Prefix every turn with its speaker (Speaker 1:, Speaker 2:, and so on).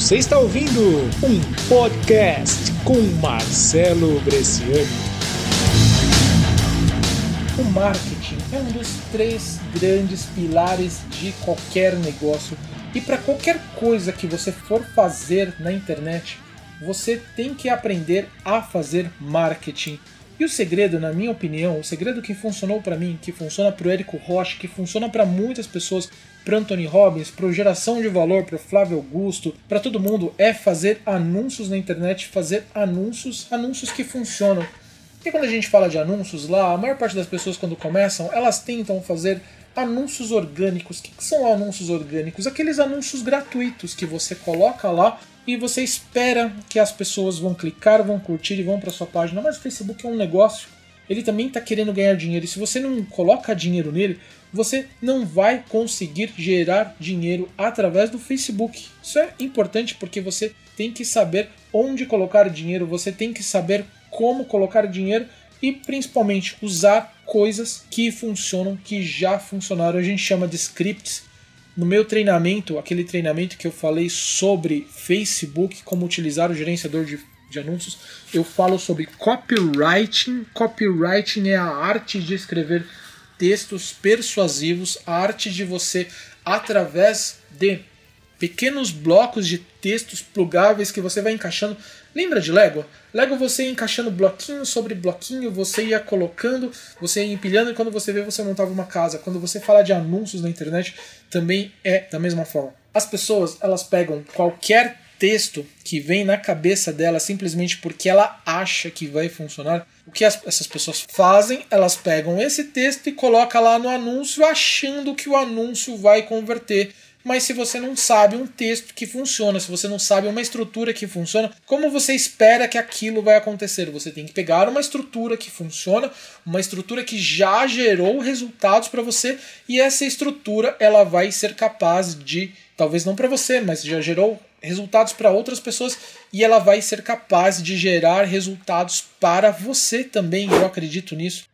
Speaker 1: Você está ouvindo um podcast com Marcelo Bresciani. O marketing é um dos três grandes pilares de qualquer negócio. E para qualquer coisa que você for fazer na internet, você tem que aprender a fazer marketing. E o segredo, na minha opinião, o segredo que funcionou para mim, que funciona para o Érico Rocha, que funciona para muitas pessoas, para Anthony Robbins, para geração de valor, para Flávio Augusto, para todo mundo, é fazer anúncios na internet, fazer anúncios, anúncios que funcionam. E quando a gente fala de anúncios lá, a maior parte das pessoas quando começam, elas tentam fazer anúncios orgânicos. O que são anúncios orgânicos? Aqueles anúncios gratuitos que você coloca lá e você espera que as pessoas vão clicar, vão curtir e vão para sua página. Mas o Facebook é um negócio, ele também está querendo ganhar dinheiro. E se você não coloca dinheiro nele, você não vai conseguir gerar dinheiro através do Facebook. Isso é importante porque você tem que saber onde colocar dinheiro, você tem que saber como colocar dinheiro e principalmente usar coisas que funcionam, que já funcionaram. A gente chama de scripts no meu treinamento, aquele treinamento que eu falei sobre Facebook, como utilizar o gerenciador de, de anúncios, eu falo sobre copywriting. Copywriting é a arte de escrever textos persuasivos, a arte de você, através de pequenos blocos de textos plugáveis que você vai encaixando. Lembra de Lego? Lego você ia encaixando bloquinho sobre bloquinho, você ia colocando, você ia empilhando e quando você vê você montava uma casa. Quando você fala de anúncios na internet, também é da mesma forma. As pessoas, elas pegam qualquer texto que vem na cabeça dela simplesmente porque ela acha que vai funcionar. O que as, essas pessoas fazem? Elas pegam esse texto e colocam lá no anúncio achando que o anúncio vai converter mas se você não sabe um texto que funciona, se você não sabe uma estrutura que funciona, como você espera que aquilo vai acontecer? Você tem que pegar uma estrutura que funciona, uma estrutura que já gerou resultados para você e essa estrutura ela vai ser capaz de, talvez não para você, mas já gerou resultados para outras pessoas e ela vai ser capaz de gerar resultados para você também. Eu acredito nisso.